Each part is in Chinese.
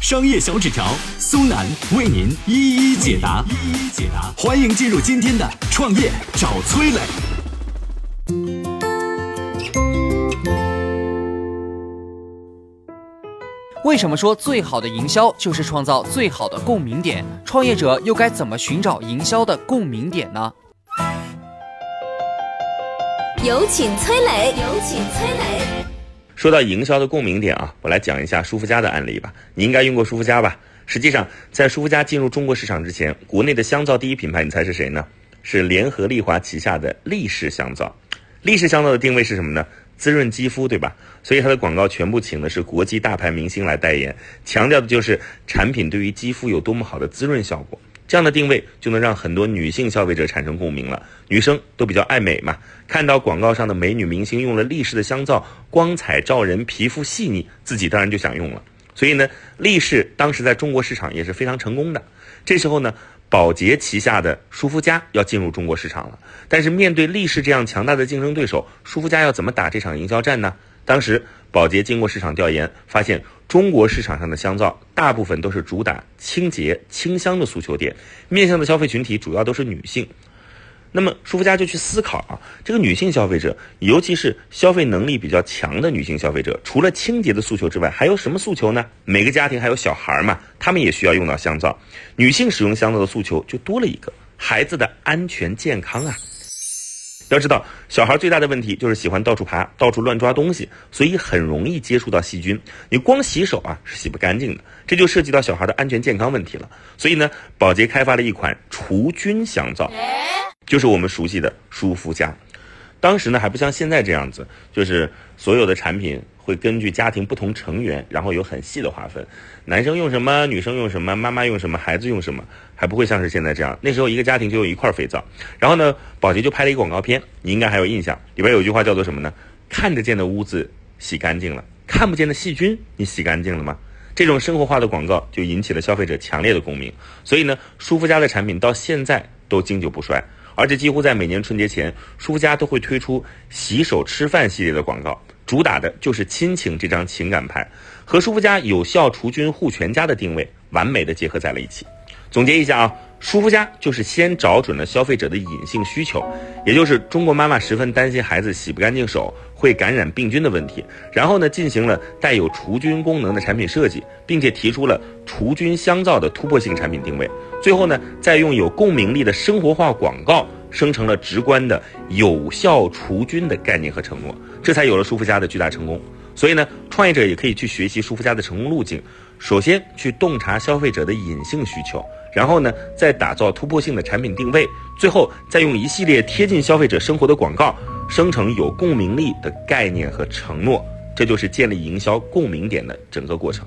商业小纸条苏南为您一一解答，一一解答。欢迎进入今天的创业找崔磊。为什么说最好的营销就是创造最好的共鸣点？创业者又该怎么寻找营销的共鸣点呢？有请崔磊，有请崔磊。说到营销的共鸣点啊，我来讲一下舒肤佳的案例吧。你应该用过舒肤佳吧？实际上，在舒肤佳进入中国市场之前，国内的香皂第一品牌，你猜是谁呢？是联合利华旗下的力士香皂。力士香皂的定位是什么呢？滋润肌肤，对吧？所以它的广告全部请的是国际大牌明星来代言，强调的就是产品对于肌肤有多么好的滋润效果。这样的定位就能让很多女性消费者产生共鸣了。女生都比较爱美嘛，看到广告上的美女明星用了力士的香皂，光彩照人，皮肤细腻，自己当然就想用了。所以呢，力士当时在中国市场也是非常成功的。这时候呢，宝洁旗下的舒肤佳要进入中国市场了，但是面对力士这样强大的竞争对手，舒肤佳要怎么打这场营销战呢？当时宝洁经过市场调研，发现中国市场上的香皂大部分都是主打清洁清香的诉求点，面向的消费群体主要都是女性。那么舒肤佳就去思考啊，这个女性消费者，尤其是消费能力比较强的女性消费者，除了清洁的诉求之外，还有什么诉求呢？每个家庭还有小孩嘛，他们也需要用到香皂。女性使用香皂的诉求就多了一个孩子的安全健康啊。要知道，小孩最大的问题就是喜欢到处爬、到处乱抓东西，所以很容易接触到细菌。你光洗手啊是洗不干净的，这就涉及到小孩的安全健康问题了。所以呢，宝洁开发了一款除菌香皂，就是我们熟悉的舒肤佳。当时呢还不像现在这样子，就是所有的产品会根据家庭不同成员，然后有很细的划分，男生用什么，女生用什么，妈妈用什么，孩子用什么。还不会像是现在这样，那时候一个家庭就有一块肥皂，然后呢，宝洁就拍了一个广告片，你应该还有印象，里边有一句话叫做什么呢？看得见的污渍洗干净了，看不见的细菌你洗干净了吗？这种生活化的广告就引起了消费者强烈的共鸣，所以呢，舒肤佳的产品到现在都经久不衰，而且几乎在每年春节前，舒肤佳都会推出洗手吃饭系列的广告，主打的就是亲情这张情感牌，和舒肤佳有效除菌护全家的定位完美的结合在了一起。总结一下啊，舒肤佳就是先找准了消费者的隐性需求，也就是中国妈妈十分担心孩子洗不干净手会感染病菌的问题，然后呢进行了带有除菌功能的产品设计，并且提出了除菌香皂的突破性产品定位，最后呢再用有共鸣力的生活化广告生成了直观的有效除菌的概念和承诺，这才有了舒肤佳的巨大成功。所以呢，创业者也可以去学习舒肤佳的成功路径，首先去洞察消费者的隐性需求。然后呢，再打造突破性的产品定位，最后再用一系列贴近消费者生活的广告，生成有共鸣力的概念和承诺，这就是建立营销共鸣点的整个过程。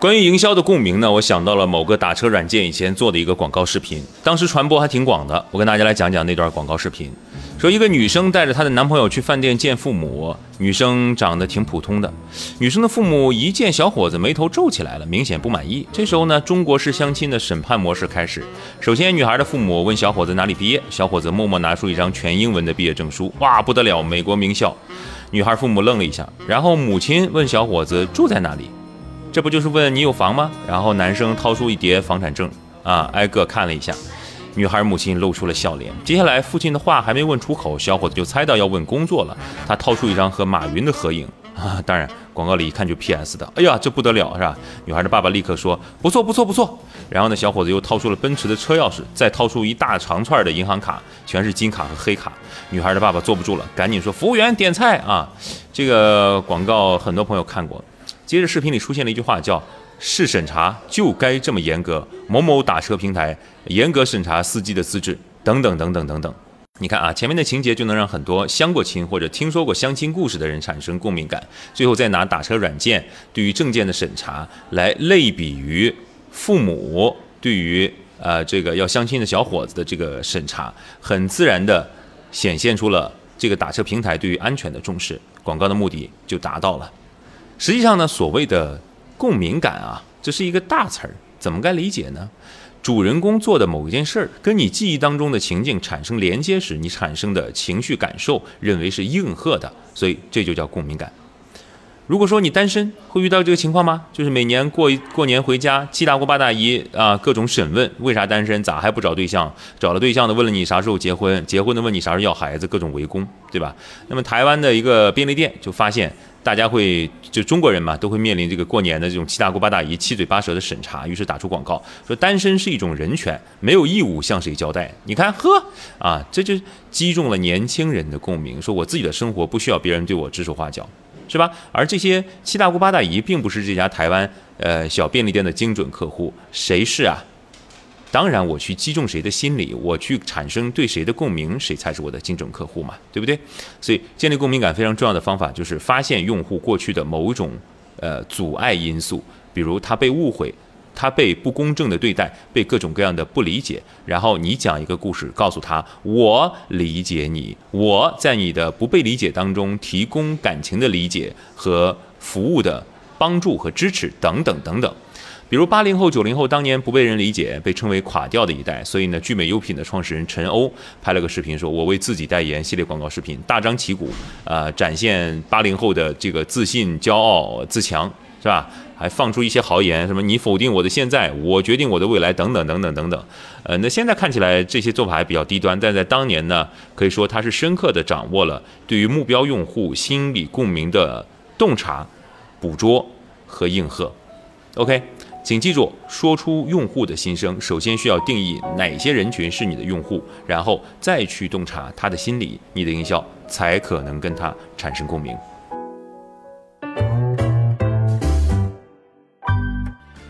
关于营销的共鸣呢，我想到了某个打车软件以前做的一个广告视频，当时传播还挺广的。我跟大家来讲讲那段广告视频。说一个女生带着她的男朋友去饭店见父母，女生长得挺普通的，女生的父母一见小伙子眉头皱起来了，明显不满意。这时候呢，中国式相亲的审判模式开始。首先，女孩的父母问小伙子哪里毕业，小伙子默默拿出一张全英文的毕业证书，哇，不得了，美国名校。女孩父母愣了一下，然后母亲问小伙子住在哪里，这不就是问你有房吗？然后男生掏出一叠房产证，啊，挨个看了一下。女孩母亲露出了笑脸。接下来，父亲的话还没问出口，小伙子就猜到要问工作了。他掏出一张和马云的合影，啊，当然广告里一看就 PS 的，哎呀，这不得了是吧？女孩的爸爸立刻说不错不错不错。然后呢，小伙子又掏出了奔驰的车钥匙，再掏出一大长串的银行卡，全是金卡和黑卡。女孩的爸爸坐不住了，赶紧说服务员点菜啊！这个广告很多朋友看过。接着视频里出现了一句话，叫“市审查就该这么严格”，某某打车平台严格审查司机的资质，等等等等等等。你看啊，前面的情节就能让很多相过亲或者听说过相亲故事的人产生共鸣感。最后再拿打车软件对于证件的审查来类比于父母对于呃这个要相亲的小伙子的这个审查，很自然的显现出了这个打车平台对于安全的重视，广告的目的就达到了。实际上呢，所谓的共鸣感啊，这是一个大词儿，怎么该理解呢？主人公做的某一件事儿，跟你记忆当中的情境产生连接时，你产生的情绪感受，认为是应和的，所以这就叫共鸣感。如果说你单身，会遇到这个情况吗？就是每年过过年回家，七大姑八大姨啊，各种审问，为啥单身？咋还不找对象？找了对象的问了你啥时候结婚？结婚的问你啥时候要孩子？各种围攻，对吧？那么台湾的一个便利店就发现。大家会就中国人嘛，都会面临这个过年的这种七大姑八大姨七嘴八舌的审查，于是打出广告说单身是一种人权，没有义务向谁交代。你看，呵啊，这就击中了年轻人的共鸣，说我自己的生活不需要别人对我指手画脚，是吧？而这些七大姑八大姨并不是这家台湾呃小便利店的精准客户，谁是啊？当然，我去击中谁的心理，我去产生对谁的共鸣，谁才是我的精准客户嘛，对不对？所以建立共鸣感非常重要的方法就是发现用户过去的某种呃阻碍因素，比如他被误会，他被不公正的对待，被各种各样的不理解，然后你讲一个故事，告诉他我理解你，我在你的不被理解当中提供感情的理解和服务的帮助和支持等等等等。比如八零后、九零后当年不被人理解，被称为垮掉的一代，所以呢，聚美优品的创始人陈欧拍了个视频，说我为自己代言系列广告视频，大张旗鼓，呃，展现八零后的这个自信、骄傲、自强，是吧？还放出一些豪言，什么你否定我的现在，我决定我的未来，等等等等等等。呃，那现在看起来这些做法还比较低端，但在当年呢，可以说他是深刻的掌握了对于目标用户心理共鸣的洞察、捕捉和应和。OK。请记住，说出用户的心声，首先需要定义哪些人群是你的用户，然后再去洞察他的心理，你的营销才可能跟他产生共鸣。